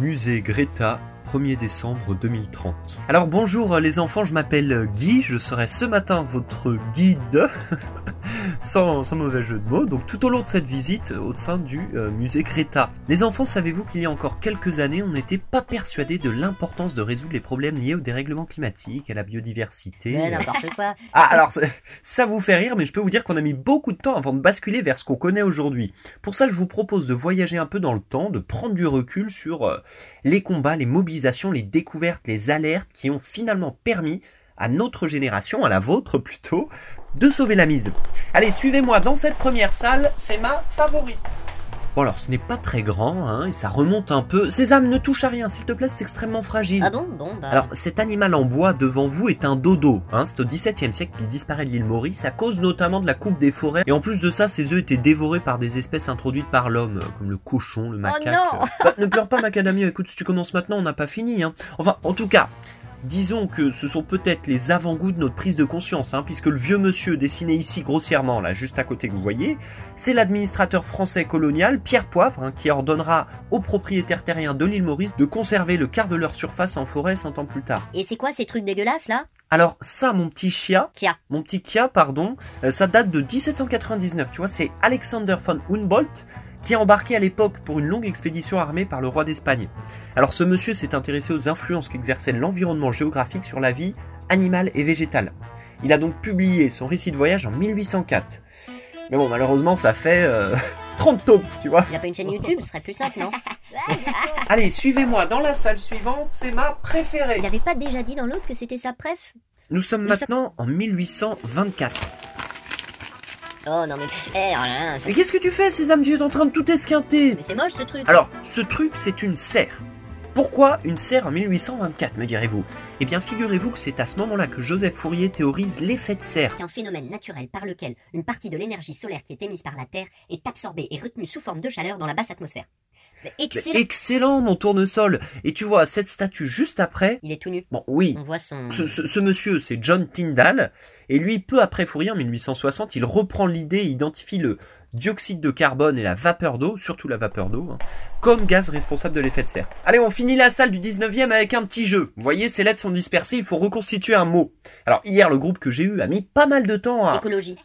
Musée Greta, 1er décembre 2030. Alors bonjour les enfants, je m'appelle Guy, je serai ce matin votre guide, sans, sans, mauvais jeu de mots, donc tout au long de cette visite au sein du euh, musée Greta. Les enfants, savez-vous qu'il y a encore quelques années, on n'était pas persuadé de l'importance de résoudre les problèmes liés au dérèglement climatique, à la biodiversité Ouais, n'importe quoi. Ah alors ça- ça vous fait rire, mais je peux vous dire qu'on a mis beaucoup de temps avant de basculer vers ce qu'on connaît aujourd'hui. Pour ça, je vous propose de voyager un peu dans le temps, de prendre du recul sur euh, les combats, les mobilisations, les découvertes, les alertes qui ont finalement permis à notre génération, à la vôtre plutôt, de sauver la mise. Allez, suivez-moi dans cette première salle, c'est ma favorite. Bon alors, ce n'est pas très grand, hein, et ça remonte un peu. Sésame, ne touche à rien, s'il te plaît, c'est extrêmement fragile. Ah bon Bon, bah. Alors, cet animal en bois devant vous est un dodo. Hein, c'est au XVIIe siècle qu'il disparaît de l'île Maurice à cause notamment de la coupe des forêts. Et en plus de ça, ses œufs étaient dévorés par des espèces introduites par l'homme, comme le cochon, le macaque. non euh. Bah, ne pleure pas, macadamia. Écoute, si tu commences maintenant, on n'a pas fini. Hein. Enfin, en tout cas. Disons que ce sont peut-être les avant-goûts de notre prise de conscience, hein, puisque le vieux monsieur dessiné ici grossièrement, là, juste à côté que vous voyez, c'est l'administrateur français colonial Pierre Poivre, hein, qui ordonnera aux propriétaires terriens de l'île Maurice de conserver le quart de leur surface en forêt 100 ans plus tard. Et c'est quoi ces trucs dégueulasses là? Alors ça, mon petit chia, Kia. mon petit Kia, pardon, euh, ça date de 1799. Tu vois, c'est Alexander von Humboldt qui a embarqué à l'époque pour une longue expédition armée par le roi d'Espagne. Alors ce monsieur s'est intéressé aux influences qu'exerçait l'environnement géographique sur la vie animale et végétale. Il a donc publié son récit de voyage en 1804. Mais bon, malheureusement, ça fait euh, 30 tomes, tu vois. Il a pas une chaîne YouTube Ce serait plus simple, non? Allez, suivez-moi dans la salle suivante, c'est ma préférée. Il avait pas déjà dit dans l'autre que c'était sa préf? Nous sommes Nous sommes- maintenant en 1824. Oh non mais. Eh, oh là là, ça- Mais qu'est-ce que tu fais, Sésame Tu es en train de tout esquinter Mais c'est moche ce truc Alors, ce truc, c'est une serre. Pourquoi une serre en 1824, me direz-vous? Eh bien, figurez-vous que c'est à ce moment-là que Joseph Fourier théorise l'effet de serre. C'est un phénomène naturel par lequel une partie de l'énergie solaire qui est émise par la Terre est absorbée et retenue sous forme de chaleur dans la basse atmosphère. Excellent excellent, mon tournesol Et tu vois, cette statue juste après... Il est tout nu. Bon, oui, On voit son. ce, ce- ce monsieur, c'est John Tyndall, et lui, peu après Fourier, en 1860, il reprend l'idée et identifie le dioxyde de carbone et la vapeur d'eau, surtout la vapeur d'eau, hein, comme gaz responsable de l'effet de serre. Allez, on finit la salle du 19e avec un petit jeu. Vous voyez, ces lettres sont dispersées, il faut reconstituer un mot. Alors, hier, le groupe que j'ai eu a mis pas mal de temps à... Écologie.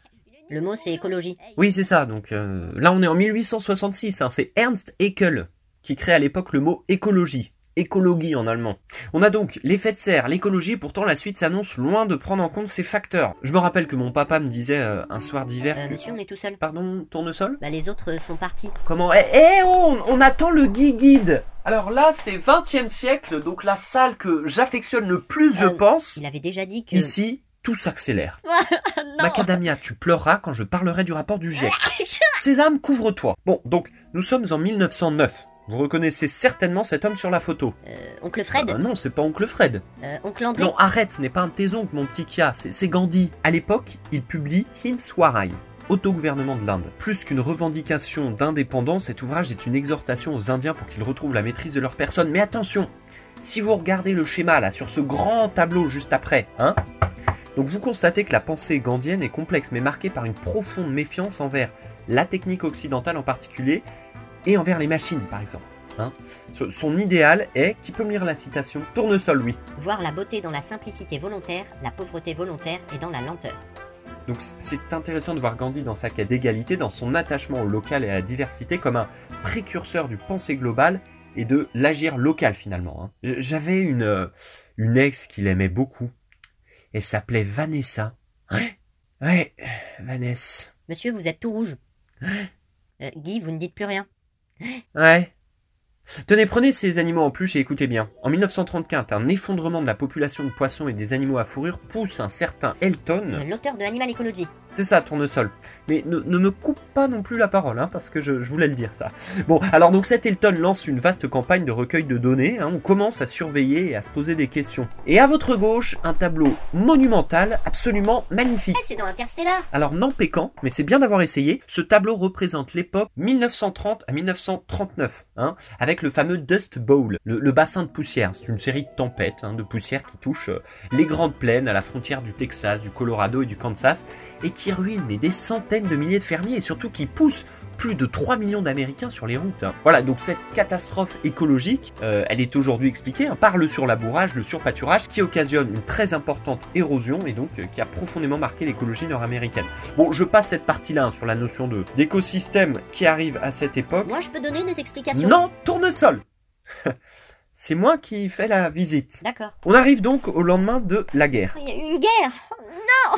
Le mot c'est écologie. Oui, c'est ça, donc euh, là, on est en 1866, hein, c'est Ernst Haeckel qui crée à l'époque le mot écologie. Écologie en allemand. On a donc l'effet de serre, l'écologie, pourtant la suite s'annonce loin de prendre en compte ces facteurs. Je me rappelle que mon papa me disait euh, un soir d'hiver Euh, que... monsieur, on est tout seul. Pardon, tournesol? Bah les autres euh, sont partis. Comment? Eh, eh, oh, on, on attend le Guy Guide Alors là, c'est 20e siècle, donc la salle que j'affectionne le plus, je Euh, pense. Il avait déjà dit que. Ici, tout s'accélère. non Macadamia, tu pleureras quand je parlerai du rapport du GIEC. Sésame, couvre-toi. Bon, donc, nous sommes en 1909. Vous reconnaissez certainement cet homme sur la photo. Euh, oncle Fred Ah non, c'est pas oncle Fred. Euh, Oncle André Non, arrête, ce n'est pas un de tes oncles, mon petit Kia, c'est Gandhi. À l'époque, il publie Hind autogouvernement de l'Inde. Plus qu'une revendication d'indépendance, cet ouvrage est une exhortation aux Indiens pour qu'ils retrouvent la maîtrise de leur personne. Mais attention, si vous regardez le schéma là, sur ce grand tableau juste après, hein, donc vous constatez que la pensée gandhienne est complexe, mais marquée par une profonde méfiance envers la technique occidentale en particulier, et envers les machines par exemple. hein. Son idéal est, qui peut me lire la citation Tournesol, oui. Voir la beauté dans la simplicité volontaire, la pauvreté volontaire et dans la lenteur. Donc c'est intéressant de voir Gandhi dans sa quête d'égalité, dans son attachement au local et à la diversité comme un précurseur du pensée global et de l'agir local finalement. hein. J'avais une, euh, une ex qu'il aimait beaucoup. Elle s'appelait Vanessa. Ouais, ouais, Vanessa. Monsieur, vous êtes tout rouge. Euh, Guy, vous ne dites plus rien. Ouais. Tenez, prenez ces animaux en peluche et écoutez bien. En 1934, un effondrement de la population de poissons et des animaux à fourrure pousse un certain Elton L'auteur de Animal Ecology. C'est ça, tournesol. Mais ne, ne me coupe pas non plus la parole, hein, parce que je, je voulais le dire, ça. Bon, alors donc cet Elton lance une vaste campagne de recueil de données. hein, on commence à surveiller et à se poser des questions. Et à votre gauche, un tableau monumental, absolument magnifique. Ah, c'est dans Interstellar Alors non péquant, mais c'est bien d'avoir essayé, ce tableau représente l'époque 1930 à 1939, hein, avec le fameux Dust Bowl, le, bassin de poussière. C'est une série de tempêtes, hein, de poussière qui touchent euh, les grandes plaines à la frontière du Texas, du Colorado et du Kansas, et qui ruine mais des centaines de milliers de fermiers, et surtout qui pousse plus de 3 millions d'Américains sur les routes. hein. Voilà, donc cette catastrophe écologique, euh, elle est aujourd'hui expliquée hein, par le surlabourage, le surpâturage, qui occasionne une très importante érosion et donc euh, qui a profondément marqué l'écologie nord-américaine. Bon, je passe cette partie-là hein, sur la notion de d'écosystème qui arrive à cette époque. Moi, je peux donner des explications? Non, tournesol C'est moi qui fais la visite. D'accord. On arrive donc au lendemain de la guerre. Il y a eu une guerre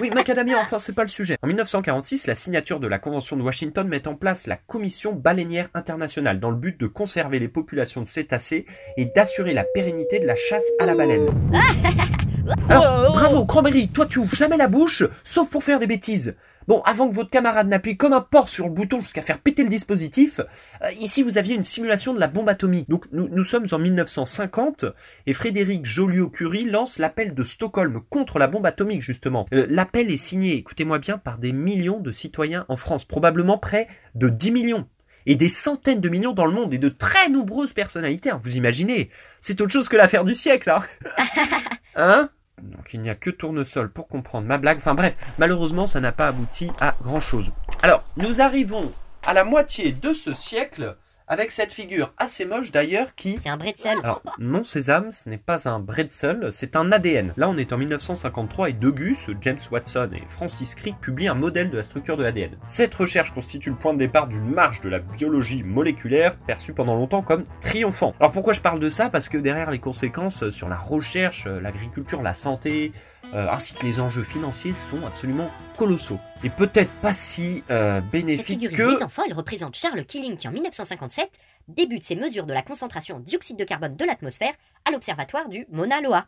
Oui, macadamia, enfin, c'est pas le sujet. En 1946, la signature de la Convention de Washington met en place la Commission baleinière internationale dans le but de conserver les populations de cétacés et d'assurer la pérennité de la chasse à la baleine. Bravo, Cranberry, toi tu ouvres jamais la bouche, sauf pour faire des bêtises. Bon, avant que votre camarade n'appuie comme un porc sur le bouton jusqu'à faire péter le dispositif, euh, ici vous aviez une simulation de la bombe atomique. Donc nous, nous sommes en 1950 et Frédéric Joliot-Curie lance l'appel de Stockholm contre la bombe atomique justement. Euh, l'appel est signé, écoutez-moi bien, par des millions de citoyens en France, probablement près de 10 millions. Et des centaines de millions dans le monde et de très nombreuses personnalités, hein, vous imaginez. C'est autre chose que l'affaire du siècle, hein Hein? Donc il n'y a que tournesol pour comprendre ma blague. Enfin bref, malheureusement ça n'a pas abouti à grand chose. Alors, nous arrivons à la moitié de ce siècle avec cette figure assez moche d'ailleurs qui... C'est un bretzel. Alors, non Sésame, ce n'est pas un bretzel, c'est un ADN. Là, on est en 1953 et deux gus, James Watson et Francis Crick, publient un modèle de la structure de l'ADN. Cette recherche constitue le point de départ d'une marche de la biologie moléculaire perçue pendant longtemps comme triomphant. Alors pourquoi je parle de ça? Parce que derrière les conséquences sur la recherche, l'agriculture, la santé, euh, ainsi que les enjeux financiers sont absolument colossaux. Et peut-être pas si euh, Cette bénéfiques figurine que... mise en folle représente Charles Killing qui, en 1957, débute ses mesures de la concentration en dioxyde de carbone de l'atmosphère à l'observatoire du Mauna Loa.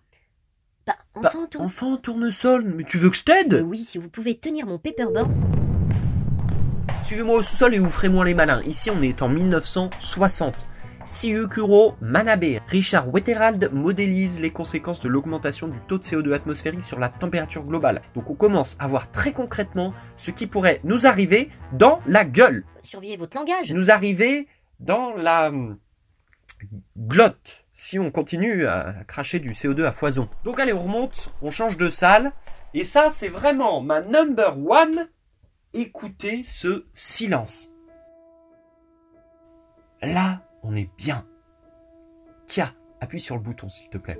Bah, Bah, enfant, tout. enfant, tournesol, mais tu veux que je t'aide? Oui, si vous pouvez tenir mon paperboard. Suivez-moi au sous-sol et vous ferez moins les malins. Ici, on est en 1960. Siukuro Manabe, Richard Wetterald modélise les conséquences de l'augmentation du taux de CO2 atmosphérique sur la température globale. Donc on commence à voir très concrètement ce qui pourrait nous arriver dans la gueule, Surveillez votre langage. nous arriver dans la hum, glotte si on continue à cracher du CO2 à foison. Donc allez, on remonte, on change de salle. Et ça, c'est vraiment ma number one. Écoutez ce silence. Là, on est bien. Kia, appuie sur le bouton s'il te plaît.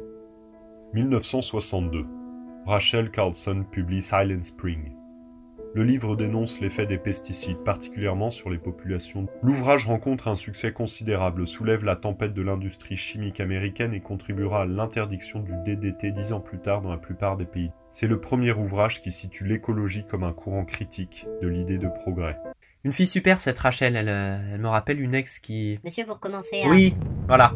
1962. Rachel Carlson publie Silent Spring. Le livre dénonce l'effet des pesticides, particulièrement sur les populations. L'ouvrage rencontre un succès considérable, soulève la tempête de l'industrie chimique américaine et contribuera à l'interdiction du DDT dix ans plus tard dans la plupart des pays. C'est le premier ouvrage qui situe l'écologie comme un courant critique de l'idée de progrès. Une fille super, cette Rachel. Elle, euh, elle me rappelle une ex qui. Monsieur, vous recommencez à... Oui, voilà.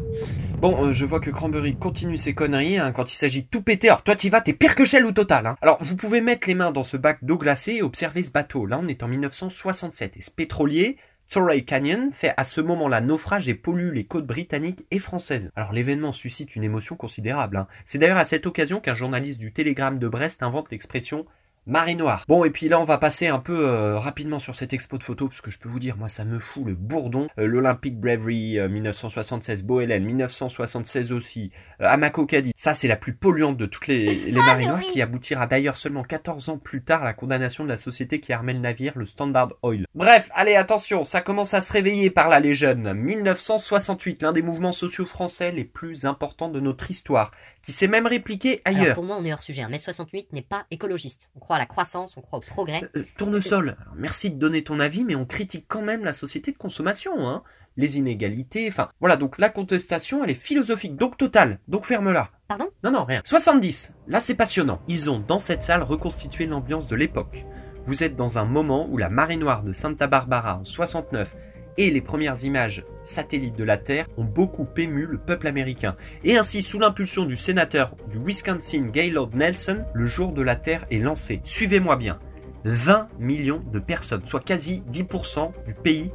Bon, euh, je vois que Cranberry continue ses conneries hein, quand il s'agit de tout péter. Alors toi, t'y vas, t'es pire que Shell au total. Hein. Alors, vous pouvez mettre les mains dans ce bac d'eau glacée et observer ce bateau. Là, on est en 1967 et ce pétrolier. Torrey Canyon fait à ce moment-là naufrage et pollue les côtes britanniques et françaises. Alors l'événement suscite une émotion considérable. hein. C'est d'ailleurs à cette occasion qu'un journaliste du Télégramme de Brest invente l'expression marée noire. Bon, et puis là, on va passer un peu euh, rapidement sur cette expo de photos, parce que je peux vous dire, moi, ça me fout le bourdon. Euh, L'Olympic Bravery euh, 1976, Bohelen 1976 aussi, euh, Amako Kadi. Ça, c'est la plus polluante de toutes les, les marées noires, qui aboutira d'ailleurs seulement 14 ans plus tard à la condamnation de la société qui armait le navire, le Standard Oil. Bref, allez, attention, ça commence à se réveiller par là, les jeunes. 1968, l'un des mouvements sociaux français les plus importants de notre histoire, qui s'est même répliqué Alors, ailleurs. pour moi, on est hors sujet. hein. Mai 68 n'est pas écologiste. On croit à la croissance, on croit au progrès. Euh, tournesol, alors, merci de donner ton avis, mais on critique quand même la société de consommation, hein. Les inégalités, enfin, voilà, donc la contestation, elle est philosophique, donc totale, donc ferme-la. Pardon? Non, non, rien. 70, là c'est passionnant. Ils ont, dans cette salle, reconstitué l'ambiance de l'époque. Vous êtes dans un moment où la marée noire de Santa Barbara en 69 et les premières images satellites de la Terre ont beaucoup ému le peuple américain. Et ainsi, sous l'impulsion du sénateur du Wisconsin Gaylord Nelson, le jour de la Terre est lancé. Suivez-moi bien. 20 millions de personnes, soit quasi 10% du pays,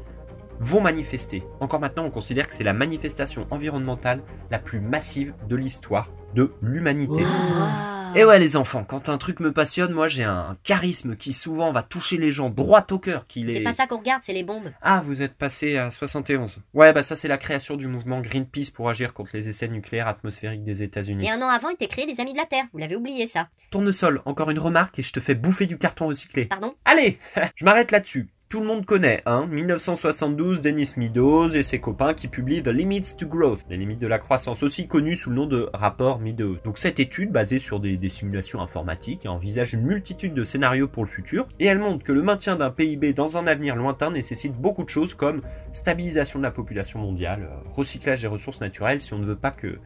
vont manifester. Encore maintenant, on considère que c'est la manifestation environnementale la plus massive de l'histoire de l'humanité. Ah. Et ouais les enfants, quand un truc me passionne, moi j'ai un charisme qui souvent va toucher les gens droit au cœur. Qui les... C'est pas ça qu'on regarde, c'est les bombes. Ah, vous êtes passé à 71. Ouais, bah ça c'est la création du mouvement Greenpeace pour agir contre les essais nucléaires atmosphériques des États-Unis. Et un an avant étaient créés les Amis de la Terre. Vous l'avez oublié, ça. Tournesol, encore une remarque et je te fais bouffer du carton recyclé. Pardon? Allez, je m'arrête là-dessus. Tout le monde connaît, hein. 1972, Dennis Meadows et ses copains qui publient The Limits to Growth, les limites de la croissance, aussi connu sous le nom de rapport Meadows. Donc cette étude, basée sur des, simulations informatiques, envisage une multitude de scénarios pour le futur, et elle montre que le maintien d'un PIB dans un avenir lointain nécessite beaucoup de choses comme stabilisation de la population mondiale, euh, recyclage des ressources naturelles si on ne veut pas que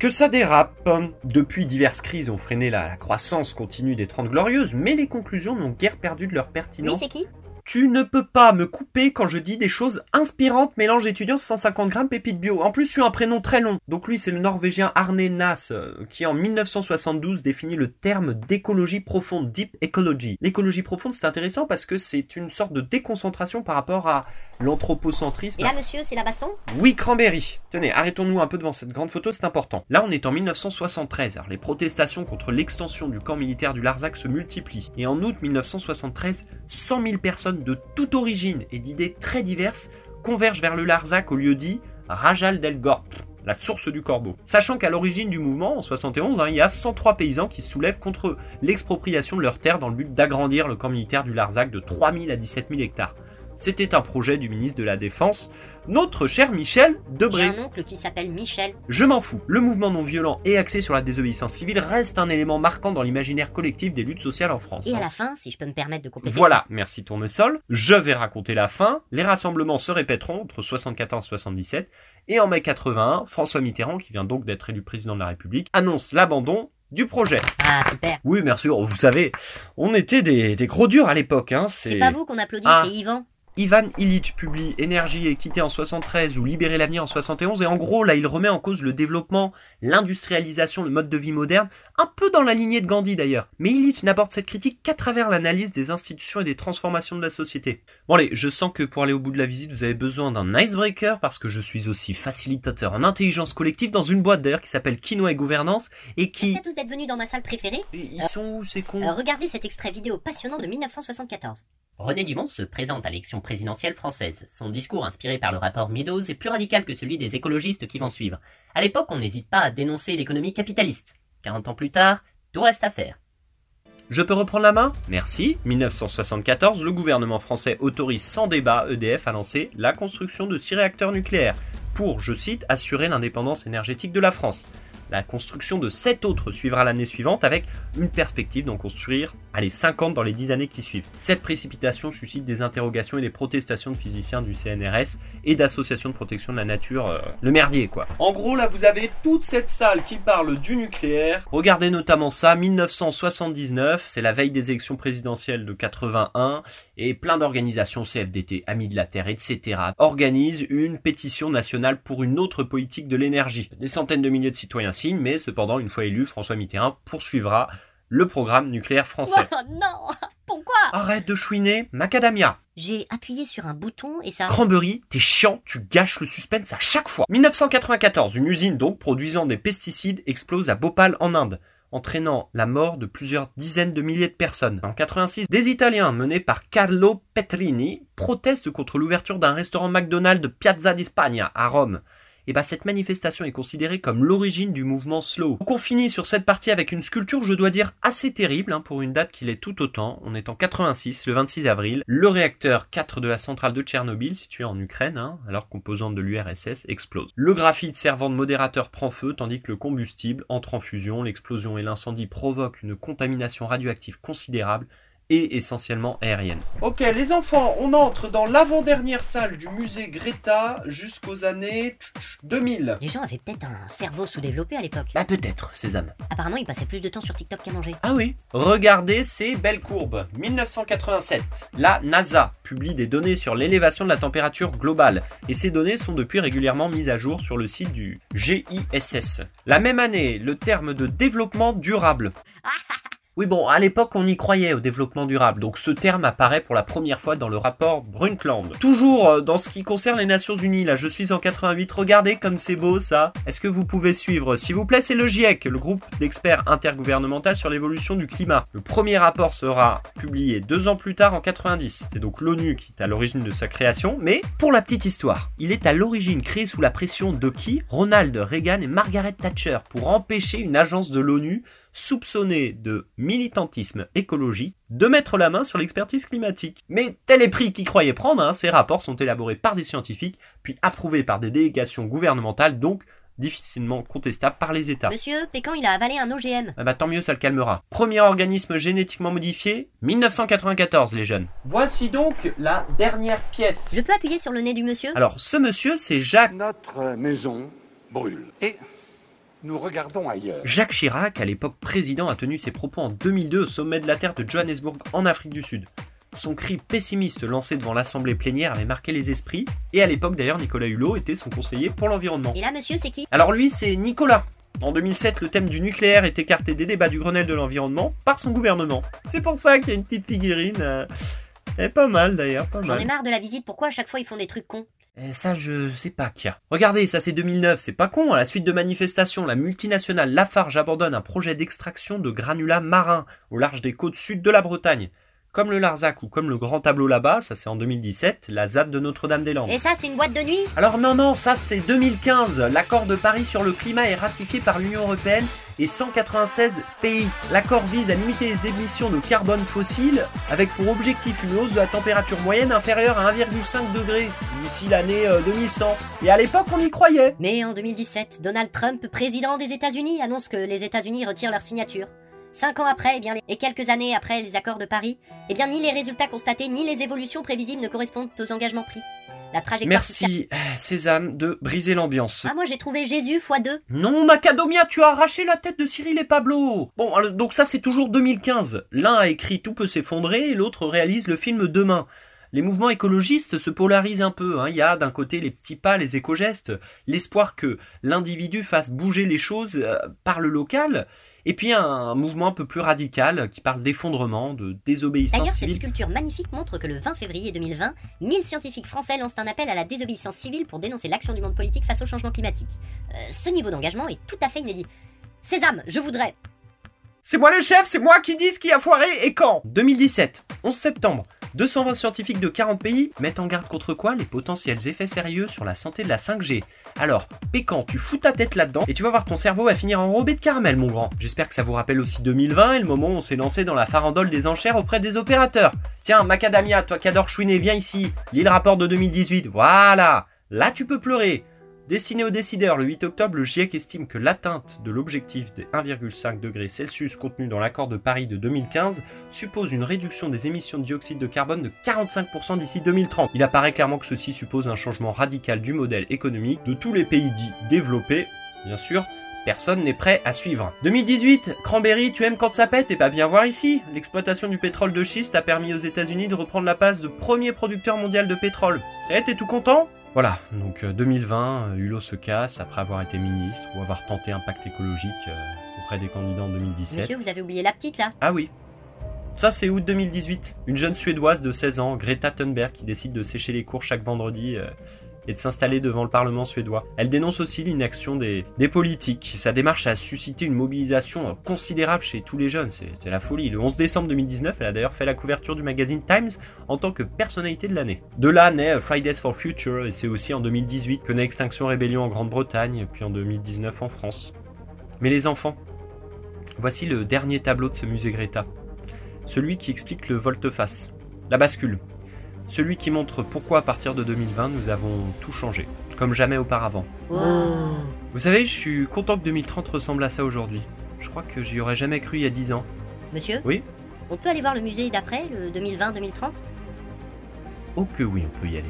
que ça dérape. Depuis diverses crises ont freiné la, la croissance continue des Trente Glorieuses, mais les conclusions n'ont guère perdu de leur pertinence. c'est qui? Tu ne peux pas me couper quand je dis des choses inspirantes mélange étudiant 150 grammes pépites bio. En plus, tu as un prénom très long. Donc lui, c'est le norvégien Arne Nass, euh, qui en 1972 définit le terme d'écologie profonde, deep ecology. L'écologie profonde, c'est intéressant parce que c'est une sorte de déconcentration par rapport à l'anthropocentrisme. Et là, monsieur, c'est la baston Oui, Cranberry. Tenez, arrêtons-nous un peu devant cette grande photo, c'est important. Là, on est en 1973. Alors, les protestations contre l'extension du camp militaire du Larzac se multiplient. Et en août 1973, 100 000 personnes de toute origine et d'idées très diverses convergent vers le Larzac au lieu dit Rajal del Gorp, la source du corbeau. Sachant qu'à l'origine du mouvement, en 71, hein, il y a 103 paysans qui se soulèvent contre l'expropriation de leurs terres dans le but d'agrandir le camp militaire du Larzac de 3000 à 17 000 hectares. C'était un projet du ministre de la Défense, notre cher Michel J'ai Debré. un oncle qui s'appelle Michel. Je m'en fous. Le mouvement non violent et axé sur la désobéissance civile reste un élément marquant dans l'imaginaire collectif des luttes sociales en France. Et à la fin, si je peux me permettre de compléter. Voilà, merci Tournesol. Je vais raconter la fin. Les rassemblements se répéteront entre 74 et 77. Et en mai 81, François Mitterrand, qui vient donc d'être élu président de la République, annonce l'abandon du projet. Ah, super. Oui, bien sûr, vous savez, on était des, des gros durs à l'époque. Hein. C'est pas vous qu'on applaudit, Ah. c'est Yvan. Ivan Illich publie Énergie et équité en 73 ou Libérer l'avenir en 71 et en gros là il remet en cause le développement, l'industrialisation, le mode de vie moderne, un peu dans la lignée de Gandhi d'ailleurs. Mais Illich n'aborde cette critique qu'à travers l'analyse des institutions et des transformations de la société. Bon allez, je sens que pour aller au bout de la visite vous avez besoin d'un icebreaker parce que je suis aussi facilitateur en intelligence collective dans une boîte d'ailleurs qui s'appelle Quinoa et Gouvernance et qui... Merci à tous d'être venus dans ma salle préférée? Ils sont où ces cons? Euh, regardez cet extrait vidéo passionnant de 1974. René Dumont se présente à l'élection présidentielle française. Son discours, inspiré par le rapport Meadows, est plus radical que celui des écologistes qui vont suivre. À l'époque, on n'hésite pas à dénoncer l'économie capitaliste. 40 ans plus tard, tout reste à faire. Je peux reprendre la main? Merci. 1974, le gouvernement français autorise sans débat EDF à lancer la construction de six réacteurs nucléaires pour, je cite, assurer l'indépendance énergétique de la France. La construction de sept autres suivra l'année suivante avec une perspective d'en construire, allez, 50 dans les 10 années qui suivent. Cette précipitation suscite des interrogations et des protestations de physiciens du CNRS et d'associations de protection de la nature, euh, le merdier quoi. En gros, là vous avez toute cette salle qui parle du nucléaire. Regardez notamment ça, 1979, c'est la veille des élections présidentielles de 81, et plein d'organisations CFDT, Amis de la Terre, etc. organisent une pétition nationale pour une autre politique de l'énergie. Des centaines de milliers de citoyens mais cependant, une fois élu, François Mitterrand poursuivra le programme nucléaire français. Oh non Pourquoi? Arrête de chouiner, macadamia. J'ai appuyé sur un bouton et ça... Cranberry, t'es chiant, tu gâches le suspense à chaque fois. 1994, une usine donc produisant des pesticides explose à Bhopal en Inde entraînant la mort de plusieurs dizaines de milliers de personnes. En 86, des Italiens menés par Carlo Petrini protestent contre l'ouverture d'un restaurant McDonald's de Piazza di Spagna à Rome. Et bah cette manifestation est considérée comme l'origine du mouvement slow. Donc on finit sur cette partie avec une sculpture, je dois dire, assez terrible hein, pour une date qui l'est tout autant. On est en 86, le 26 avril. Le réacteur 4 de la centrale de Tchernobyl, situé en Ukraine, hein, alors composante de l'URSS, explose. Le graphite servant de modérateur prend feu, tandis que le combustible entre en fusion. L'explosion et l'incendie provoquent une contamination radioactive considérable et essentiellement aérienne. Ok, les enfants, on entre dans l'avant-dernière salle du musée Greta jusqu'aux années 2000. Les gens avaient peut-être un cerveau sous-développé à l'époque. Bah peut-être, Sésame. Apparemment, ils passaient plus de temps sur TikTok qu'à manger. Ah oui. Regardez ces belles courbes. 1987. La NASA publie des données sur l'élévation de la température globale et ces données sont depuis régulièrement mises à jour sur le site du GISS. La même année, le terme de développement durable. Oui bon, à l'époque on y croyait au développement durable, donc ce terme apparaît pour la première fois dans le rapport Brundtland. Toujours euh, dans ce qui concerne les Nations Unies, là je suis en 88, regardez comme c'est beau ça. Est-ce que vous pouvez suivre? S'il vous plaît, c'est le GIEC, le groupe d'experts intergouvernemental sur l'évolution du climat. Le premier rapport sera publié deux ans plus tard en 90. C'est donc l'ONU qui est à l'origine de sa création, mais pour la petite histoire, il est à l'origine créé sous la pression de qui? Ronald Reagan et Margaret Thatcher pour empêcher une agence de l'ONU soupçonnés de militantisme écologique, de mettre la main sur l'expertise climatique. Mais tel est pris qui croyait prendre, hein, ces rapports sont élaborés par des scientifiques, puis approuvés par des délégations gouvernementales, donc difficilement contestable par les États. Monsieur, Pécan, il a avalé un OGM. Ah bah tant mieux, ça le calmera. Premier organisme génétiquement modifié, 1994 les jeunes. Voici donc la dernière pièce. Je peux appuyer sur le nez du monsieur? Alors ce monsieur, c'est Jacques... Notre maison brûle. Et nous regardons ailleurs. Jacques Chirac, à l'époque président, a tenu ses propos en 2002 au sommet de la Terre de Johannesburg en Afrique du Sud. Son cri pessimiste lancé devant l'Assemblée plénière avait marqué les esprits, et à l'époque d'ailleurs Nicolas Hulot était son conseiller pour l'environnement. Et là, monsieur, c'est qui? Alors lui, c'est Nicolas. En 2007, le thème du nucléaire est écarté des débats du Grenelle de l'environnement par son gouvernement. C'est pour ça qu'il y a une petite figurine. euh, Elle est pas mal d'ailleurs, pas J'en ai mal. marre de la visite, pourquoi à chaque fois ils font des trucs cons? Eh, ça, je sais pas, Kia. Regardez, ça c'est 2009, c'est pas con. À la suite de manifestations, la multinationale Lafarge abandonne un projet d'extraction de granulats marins au large des côtes sud de la Bretagne. Comme le Larzac ou comme le grand tableau là-bas, ça c'est en 2017, la ZAD de Notre-Dame-des-Landes. Et ça, c'est une boîte de nuit? Alors non, non, ça c'est 2015. L'accord de Paris sur le climat est ratifié par l'Union Européenne et 196 pays. L'accord vise à limiter les émissions de carbone fossile avec pour objectif une hausse de la température moyenne inférieure à 1,5 degré d'ici l'année euh, 2100. Et à l'époque on y croyait. Mais en 2017, Donald Trump, président des États-Unis, annonce que les États-Unis retirent leur signature. Cinq ans après, eh bien, et quelques années après les accords de Paris, eh bien, ni les résultats constatés ni les évolutions prévisibles ne correspondent aux engagements pris. La trajectoire Merci, euh, Sésame, de briser l'ambiance. Ah, moi j'ai trouvé Jésus x 2. Non, Macadamia, tu as arraché la tête de Cyril et Pablo. Bon, alors, donc ça c'est toujours 2015. L'un a écrit Tout peut s'effondrer et l'autre réalise le film Demain. Les mouvements écologistes se polarisent un peu. hein. Il y a d'un côté les petits pas, les éco-gestes, l'espoir que l'individu fasse bouger les choses euh, par le local, et puis un mouvement un peu plus radical qui parle d'effondrement, de désobéissance D'ailleurs, cette civile. sculpture magnifique montre que le 20 février 2020, 1000 scientifiques français lancent un appel à la désobéissance civile pour dénoncer l'action du monde politique face au changement climatique. Euh, ce niveau d'engagement est tout à fait inédit. Sésame, je voudrais. C'est moi le chef, c'est moi qui dis ce qui a foiré et quand? 2017, 11 septembre. 220 scientifiques de 40 pays mettent en garde contre quoi? Les potentiels effets sérieux sur la santé de la 5G. Alors, Pécan, tu fous ta tête là-dedans et tu vas voir ton cerveau va finir enrobé de caramel, mon grand. J'espère que ça vous rappelle aussi 2020 et le moment où on s'est lancé dans la farandole des enchères auprès des opérateurs. Tiens, Macadamia, toi qui adores chouiner, viens ici. Lis le rapport de 2018. Voilà Là, tu peux pleurer. Destiné aux décideurs, le 8 octobre, le GIEC estime que l'atteinte de l'objectif des 1,5 degrés Celsius contenu dans l'accord de Paris de 2015 suppose une réduction des émissions de dioxyde de carbone de 45% d'ici 2030. Il apparaît clairement que ceci suppose un changement radical du modèle économique de tous les pays dits développés, bien sûr. Personne n'est prêt à suivre. 2018, Cranberry, tu aimes quand ça pète Et bah viens voir ici? L'exploitation du pétrole de schiste a permis aux États-Unis de reprendre la place de premier producteur mondial de pétrole. Eh, t'es tout content? Voilà, donc euh, 2020, euh, Hulot se casse après avoir été ministre ou avoir tenté un pacte écologique euh, auprès des candidats en 2017. Monsieur, vous avez oublié la petite là? Ah oui. Ça c'est août 2018. Une jeune Suédoise de 16 ans, Greta Thunberg, qui décide de sécher les cours chaque vendredi euh, et de s'installer devant le Parlement suédois. Elle dénonce aussi l'inaction des, des politiques. Sa démarche a suscité une mobilisation considérable chez tous les jeunes. C'est la folie. Le 11 décembre 2019, elle a d'ailleurs fait la couverture du magazine Times en tant que personnalité de l'année. De là naît Fridays for Future et c'est aussi en 2018 que naît Extinction Rébellion en Grande-Bretagne, puis en 2019 en France. Mais les enfants, voici le dernier tableau de ce musée Greta. Celui qui explique le volte-face, la bascule. Celui qui montre pourquoi à partir de 2020 nous avons tout changé, comme jamais auparavant. Vous savez, je suis content que 2030 ressemble à ça aujourd'hui. Je crois que j'y aurais jamais cru il y a 10 ans. Monsieur Oui On peut aller voir le musée d'après, le 2020-2030 Oh que oui, on peut y aller.